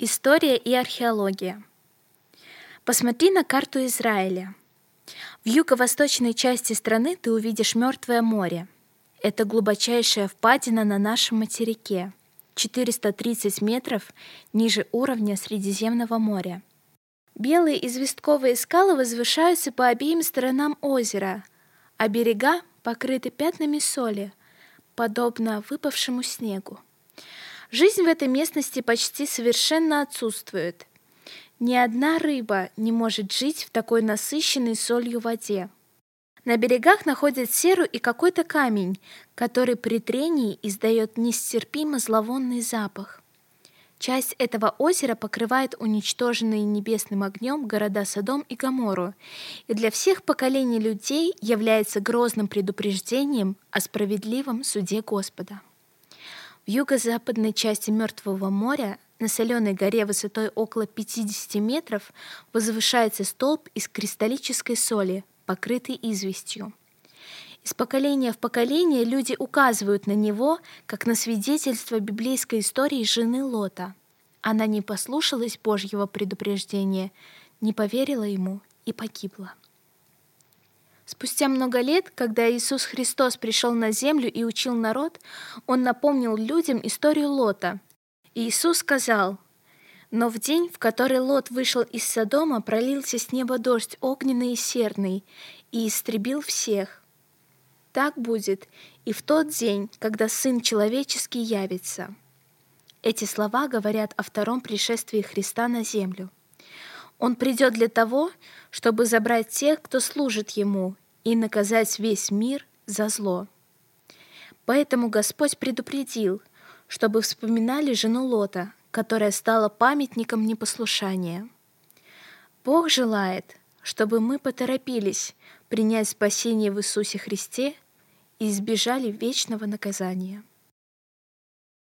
История и археология. Посмотри на карту Израиля. В юго-восточной части страны ты увидишь Мертвое море. Это глубочайшая впадина на нашем материке, 430 метров ниже уровня Средиземного моря. Белые известковые скалы возвышаются по обеим сторонам озера, а берега покрыты пятнами соли, подобно выпавшему снегу. Жизнь в этой местности почти совершенно отсутствует. Ни одна рыба не может жить в такой насыщенной солью воде. На берегах находят серу и какой-то камень, который при трении издает нестерпимо зловонный запах. Часть этого озера покрывает уничтоженные небесным огнем города Содом и Гомору, и для всех поколений людей является грозным предупреждением о справедливом суде Господа. В юго-западной части Мертвого моря на соленой горе высотой около 50 метров возвышается столб из кристаллической соли, покрытый известью. Из поколения в поколение люди указывают на него, как на свидетельство библейской истории жены Лота. Она не послушалась Божьего предупреждения, не поверила ему и погибла. Спустя много лет, когда Иисус Христос пришел на землю и учил народ, Он напомнил людям историю Лота. Иисус сказал, «Но в день, в который Лот вышел из Содома, пролился с неба дождь огненный и серный, и истребил всех. Так будет и в тот день, когда Сын Человеческий явится». Эти слова говорят о втором пришествии Христа на землю – он придет для того, чтобы забрать тех, кто служит Ему, и наказать весь мир за зло. Поэтому Господь предупредил, чтобы вспоминали жену Лота, которая стала памятником непослушания. Бог желает, чтобы мы поторопились принять спасение в Иисусе Христе и избежали вечного наказания.